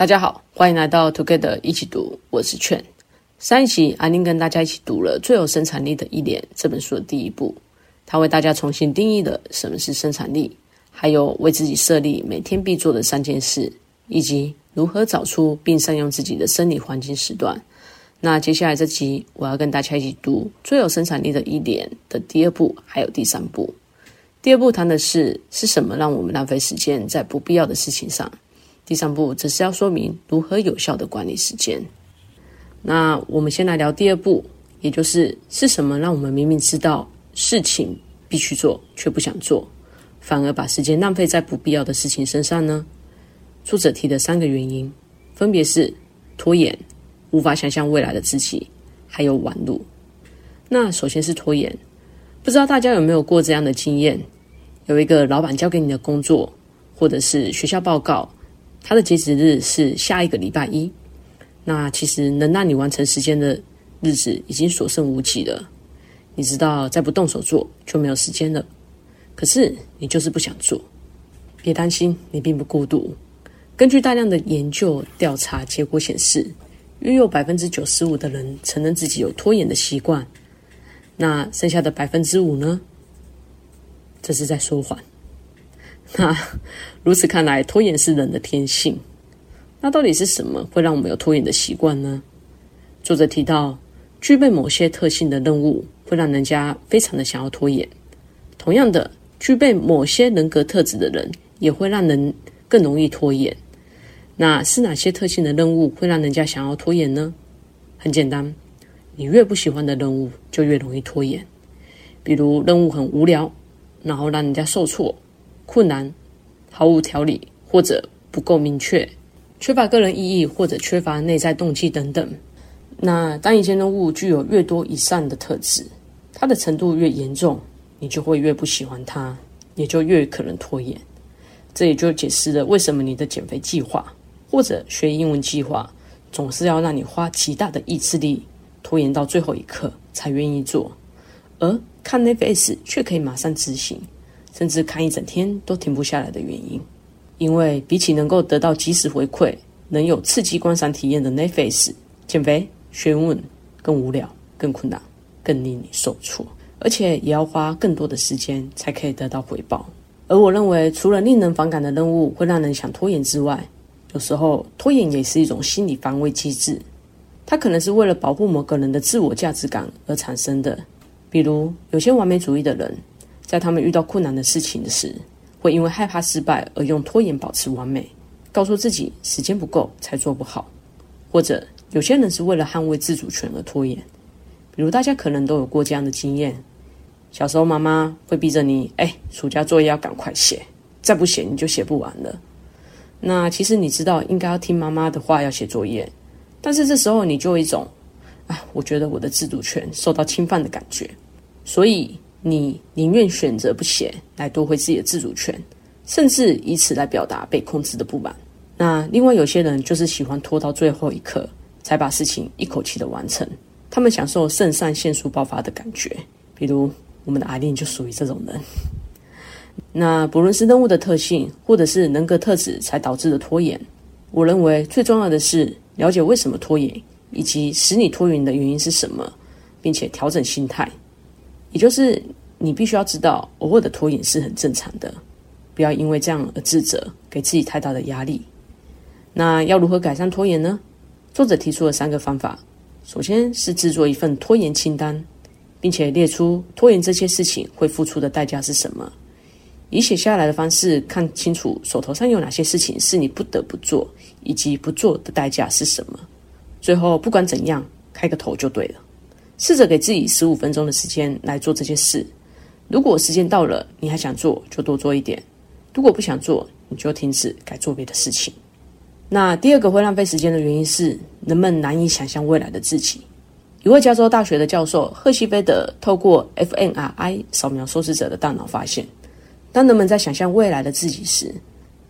大家好，欢迎来到 Together 一起读，我是劝。上一期阿宁跟大家一起读了《最有生产力的一年》这本书的第一部，他为大家重新定义了什么是生产力，还有为自己设立每天必做的三件事，以及如何找出并善用自己的生理黄金时段。那接下来这集我要跟大家一起读《最有生产力的一年》的第二部，还有第三部。第二部谈的是是什么让我们浪费时间在不必要的事情上。第三步则是要说明如何有效的管理时间。那我们先来聊第二步，也就是是什么让我们明明知道事情必须做却不想做，反而把时间浪费在不必要的事情身上呢？作者提的三个原因，分别是拖延、无法想象未来的自己，还有晚路。那首先是拖延，不知道大家有没有过这样的经验？有一个老板交给你的工作，或者是学校报告。它的截止日是下一个礼拜一，那其实能让你完成时间的日子已经所剩无几了。你知道再不动手做就没有时间了，可是你就是不想做。别担心，你并不孤独。根据大量的研究调查结果显示，约有百分之九十五的人承认自己有拖延的习惯，那剩下的百分之五呢？这是在说谎。那如此看来，拖延是人的天性。那到底是什么会让我们有拖延的习惯呢？作者提到，具备某些特性的任务会让人家非常的想要拖延。同样的，具备某些人格特质的人也会让人更容易拖延。那是哪些特性的任务会让人家想要拖延呢？很简单，你越不喜欢的任务就越容易拖延。比如任务很无聊，然后让人家受挫。困难、毫无条理，或者不够明确，缺乏个人意义，或者缺乏内在动机等等。那当一件任务具有越多以上的特质，它的程度越严重，你就会越不喜欢它，也就越可能拖延。这也就解释了为什么你的减肥计划或者学英文计划，总是要让你花极大的意志力，拖延到最后一刻才愿意做，而看 Netflix 却可以马上执行。甚至看一整天都停不下来的原因，因为比起能够得到即时回馈、能有刺激观赏体验的 Netflix，减肥、学问更无聊、更困难、更令你受挫，而且也要花更多的时间才可以得到回报。而我认为，除了令人反感的任务会让人想拖延之外，有时候拖延也是一种心理防卫机制，它可能是为了保护某个人的自我价值感而产生的。比如，有些完美主义的人。在他们遇到困难的事情时，会因为害怕失败而用拖延保持完美，告诉自己时间不够才做不好。或者有些人是为了捍卫自主权而拖延，比如大家可能都有过这样的经验：小时候妈妈会逼着你，哎，暑假作业要赶快写，再不写你就写不完了。那其实你知道应该要听妈妈的话要写作业，但是这时候你就有一种，啊，我觉得我的自主权受到侵犯的感觉，所以。你宁愿选择不写，来夺回自己的自主权，甚至以此来表达被控制的不满。那另外有些人就是喜欢拖到最后一刻才把事情一口气的完成，他们享受肾上腺素爆发的感觉。比如我们的阿玲就属于这种人。那不论是任务的特性，或者是人格特质才导致的拖延，我认为最重要的是了解为什么拖延，以及使你拖延的原因是什么，并且调整心态。也就是你必须要知道，偶尔的拖延是很正常的，不要因为这样而自责，给自己太大的压力。那要如何改善拖延呢？作者提出了三个方法。首先是制作一份拖延清单，并且列出拖延这些事情会付出的代价是什么，以写下来的方式看清楚手头上有哪些事情是你不得不做，以及不做的代价是什么。最后不管怎样，开个头就对了。试着给自己十五分钟的时间来做这件事。如果时间到了，你还想做，就多做一点；如果不想做，你就停止，改做别的事情。那第二个会浪费时间的原因是，人们难以想象未来的自己。一位加州大学的教授赫西菲德透过 fMRI 扫描受试者的大脑，发现，当人们在想象未来的自己时，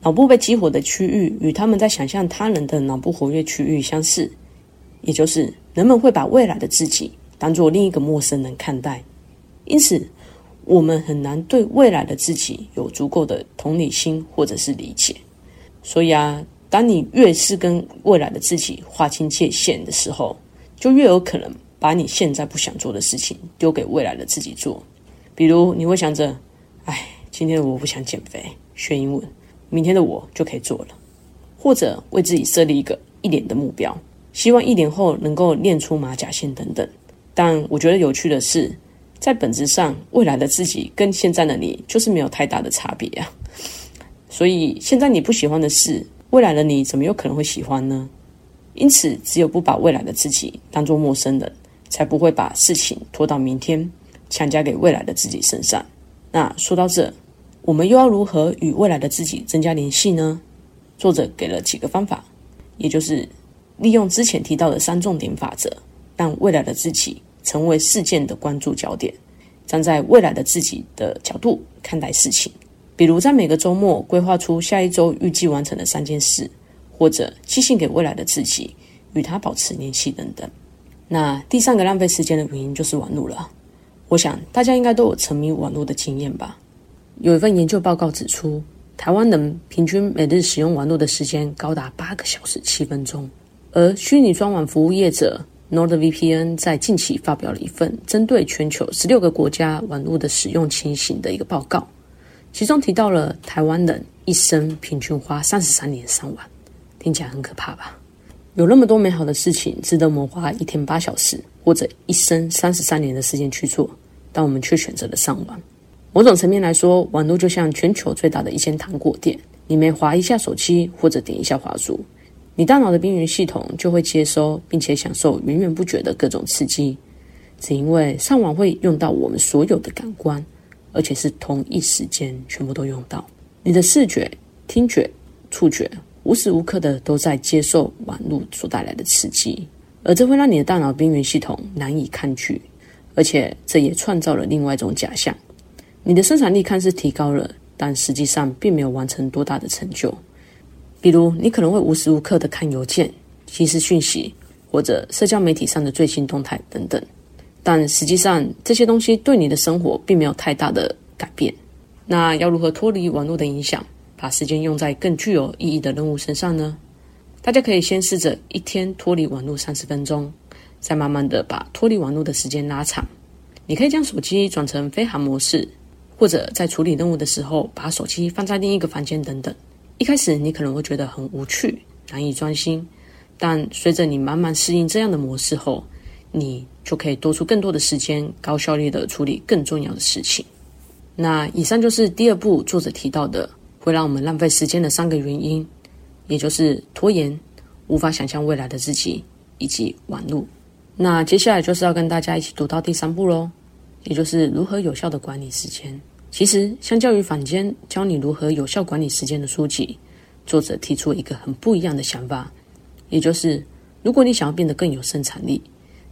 脑部被激活的区域与他们在想象他人的脑部活跃区域相似，也就是人们会把未来的自己。当做另一个陌生人看待，因此我们很难对未来的自己有足够的同理心或者是理解。所以啊，当你越是跟未来的自己划清界限的时候，就越有可能把你现在不想做的事情丢给未来的自己做。比如，你会想着：“哎，今天的我不想减肥、学英文，明天的我就可以做了。”或者为自己设立一个一年的目标，希望一年后能够练出马甲线等等。但我觉得有趣的是，在本质上，未来的自己跟现在的你就是没有太大的差别啊。所以，现在你不喜欢的事，未来的你怎么有可能会喜欢呢？因此，只有不把未来的自己当作陌生人，才不会把事情拖到明天，强加给未来的自己身上。那说到这，我们又要如何与未来的自己增加联系呢？作者给了几个方法，也就是利用之前提到的三重点法则，让未来的自己成为事件的关注焦点，站在未来的自己的角度看待事情。比如，在每个周末规划出下一周预计完成的三件事，或者寄信给未来的自己，与他保持联系等等。那第三个浪费时间的原因就是网络了。我想大家应该都有沉迷网络的经验吧？有一份研究报告指出，台湾人平均每日使用网络的时间高达八个小时七分钟，而虚拟专网服务业者 NordVPN 在近期发表了一份针对全球十六个国家网络的使用情形的一个报告，其中提到了台湾人一生平均花三十三年上网，听起来很可怕吧？有那么多美好的事情值得我们花一天八小时或者一生三十三年的时间去做，但我们却选择了上网。某种层面来说，网络就像全球最大的一间糖果店。你每滑一下手机或者点一下滑鼠，你大脑的边缘系统就会接收并且享受源源不绝的各种刺激。只因为上网会用到我们所有的感官，而且是同一时间全部都用到。你的视觉、听觉、触觉无时无刻的都在接受网络所带来的刺激，而这会让你的大脑边缘系统难以抗拒，而且这也创造了另外一种假象。你的生产力看似提高了，但实际上并没有完成多大的成就。比如，你可能会无时无刻的看邮件、即时讯息，或者社交媒体上的最新动态等等，但实际上这些东西对你的生活并没有太大的改变。那要如何脱离网络的影响，把时间用在更具有意义的任务身上呢？大家可以先试着一天脱离网络三十分钟，再慢慢的把脱离网络的时间拉长。你可以将手机转成飞行模式。或者在处理任务的时候，把手机放在另一个房间等等。一开始你可能会觉得很无趣，难以专心，但随着你慢慢适应这样的模式后，你就可以多出更多的时间，高效率地处理更重要的事情。那以上就是第二步作者提到的会让我们浪费时间的三个原因，也就是拖延、无法想象未来的自己以及网路。那接下来就是要跟大家一起读到第三步喽，也就是如何有效地管理时间。其实，相较于坊间教你如何有效管理时间的书籍，作者提出一个很不一样的想法，也就是，如果你想要变得更有生产力，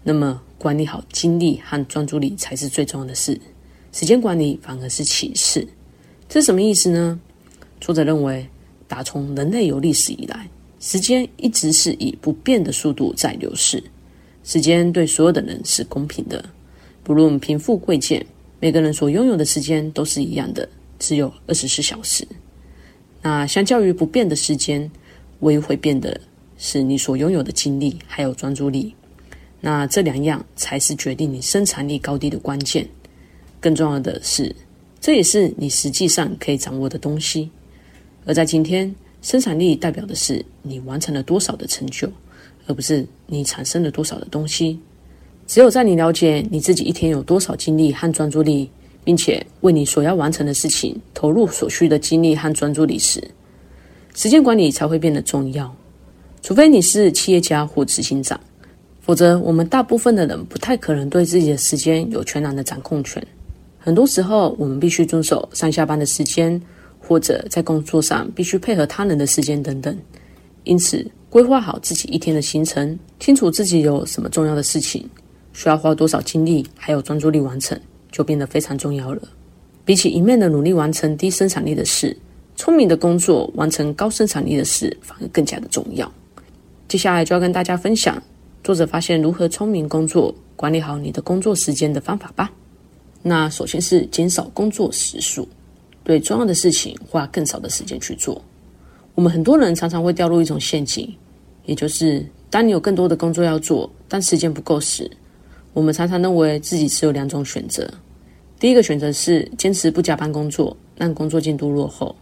那么管理好精力和专注力才是最重要的事，时间管理反而是其次。这是什么意思呢？作者认为，打从人类有历史以来，时间一直是以不变的速度在流逝，时间对所有的人是公平的，不论贫富贵贱。每个人所拥有的时间都是一样的，只有二十四小时。那相较于不变的时间，唯一会变的是你所拥有的精力还有专注力。那这两样才是决定你生产力高低的关键。更重要的是，这也是你实际上可以掌握的东西。而在今天，生产力代表的是你完成了多少的成就，而不是你产生了多少的东西。只有在你了解你自己一天有多少精力和专注力，并且为你所要完成的事情投入所需的精力和专注力时，时间管理才会变得重要。除非你是企业家或执行长，否则我们大部分的人不太可能对自己的时间有全然的掌控权。很多时候，我们必须遵守上下班的时间，或者在工作上必须配合他人的时间等等。因此，规划好自己一天的行程，清楚自己有什么重要的事情。需要花多少精力，还有专注力完成，就变得非常重要了。比起一面的努力完成低生产力的事，聪明的工作完成高生产力的事反而更加的重要。接下来就要跟大家分享作者发现如何聪明工作、管理好你的工作时间的方法吧。那首先是减少工作时数，对重要的事情花更少的时间去做。我们很多人常常会掉入一种陷阱，也就是当你有更多的工作要做，但时间不够时，我们常常认为自己只有两种选择。第一个选择是坚持不加班工作，让工作进度落后；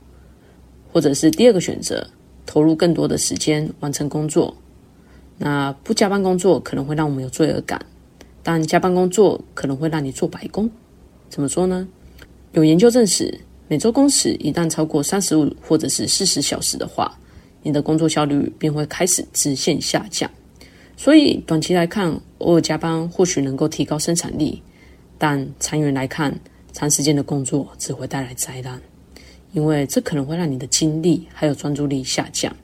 或者是第二个选择，投入更多的时间完成工作。那不加班工作可能会让我们有罪恶感，但加班工作可能会让你做白工。怎么说呢？有研究证实，每周工时一旦超过三十五或者是四十小时的话，你的工作效率便会开始直线下降。所以短期来看，偶尔加班或许能够提高生产力。但长远来看，长时间的工作只会带来灾难，因为这可能会让你的精力还有专注力下降。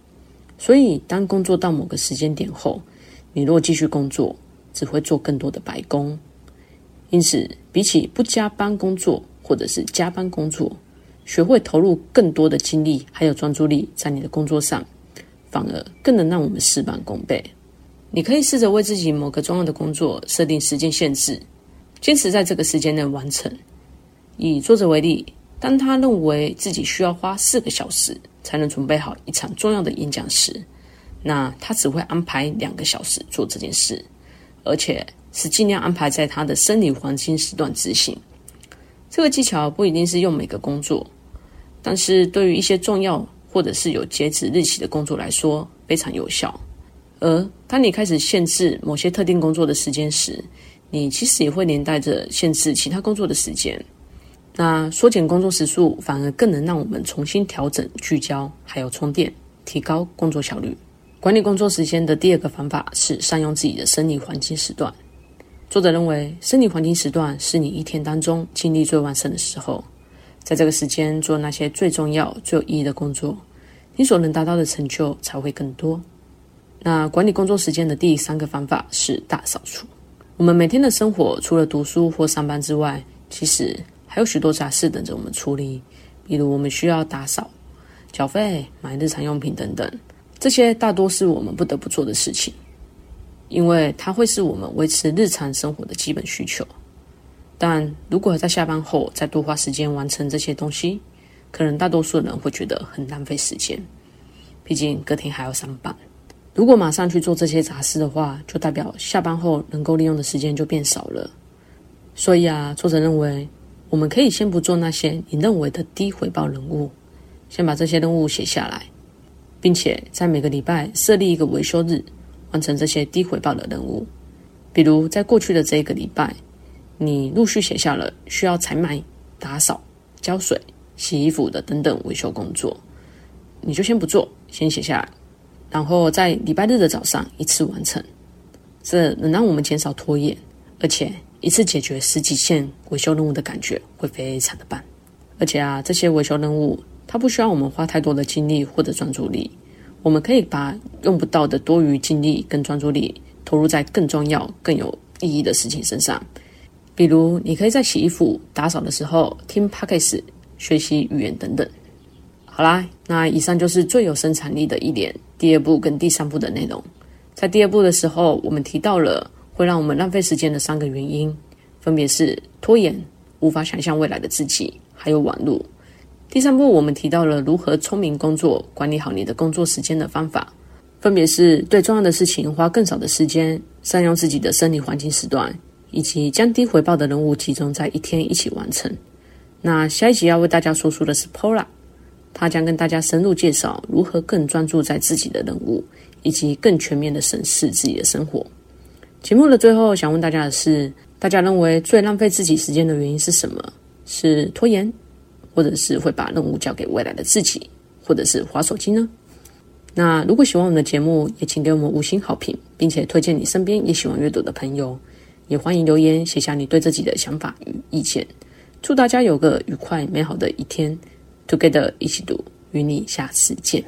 所以，当工作到某个时间点后，你若继续工作，只会做更多的白工。因此，比起不加班工作或者是加班工作，学会投入更多的精力还有专注力在你的工作上，反而更能让我们事半功倍。你可以试着为自己某个重要的工作设定时间限制。坚持在这个时间内完成。以作者为例，当他认为自己需要花四个小时才能准备好一场重要的演讲时，那他只会安排两个小时做这件事，而且是尽量安排在他的生理黄金时段执行。这个技巧不一定是用每个工作，但是对于一些重要或者是有截止日期的工作来说非常有效。而当你开始限制某些特定工作的时间时，你其实也会连带着限制其他工作的时间，那缩减工作时数反而更能让我们重新调整聚焦，还有充电，提高工作效率。管理工作时间的第二个方法是善用自己的生理黄金时段。作者认为，生理黄金时段是你一天当中精力最旺盛的时候，在这个时间做那些最重要、最有意义的工作，你所能达到的成就才会更多。那管理工作时间的第三个方法是大扫除。我们每天的生活，除了读书或上班之外，其实还有许多杂事等着我们处理。比如，我们需要打扫、缴费、买日常用品等等，这些大多是我们不得不做的事情，因为它会是我们维持日常生活的基本需求。但如果在下班后再多花时间完成这些东西，可能大多数人会觉得很浪费时间，毕竟隔天还要上班。如果马上去做这些杂事的话，就代表下班后能够利用的时间就变少了。所以啊，作者认为，我们可以先不做那些你认为的低回报任务，先把这些任务写下来，并且在每个礼拜设立一个维修日，完成这些低回报的任务。比如，在过去的这一个礼拜，你陆续写下了需要采买、打扫、浇水、洗衣服的等等维修工作，你就先不做，先写下来。然后在礼拜日的早上一次完成，这能让我们减少拖延，而且一次解决十几件维修任务的感觉会非常的棒。而且啊，这些维修任务它不需要我们花太多的精力或者专注力，我们可以把用不到的多余精力跟专注力投入在更重要、更有意义的事情身上。比如，你可以在洗衣服、打扫的时候听 Podcast 学习语言等等。好啦，那以上就是最有生产力的一点第二步跟第三步的内容。在第二步的时候，我们提到了会让我们浪费时间的三个原因，分别是拖延、无法想象未来的自己，还有网路。第三步我们提到了如何聪明工作、管理好你的工作时间的方法，分别是对重要的事情花更少的时间，善用自己的生理黄金时段，以及将低回报的任务集中在一天一起完成。那下一集要为大家说出的是 Pola。他将跟大家深入介绍如何更专注在自己的任务，以及更全面的审视自己的生活。节目的最后，想问大家的是：大家认为最浪费自己时间的原因是什么？是拖延，或者是会把任务交给未来的自己，或者是滑手机呢？那如果喜欢我们的节目，也请给我们五星好评，并且推荐你身边也喜欢阅读的朋友。也欢迎留言写下你对自己的想法与意见。祝大家有个愉快美好的一天。Together 一起读，与你下次见。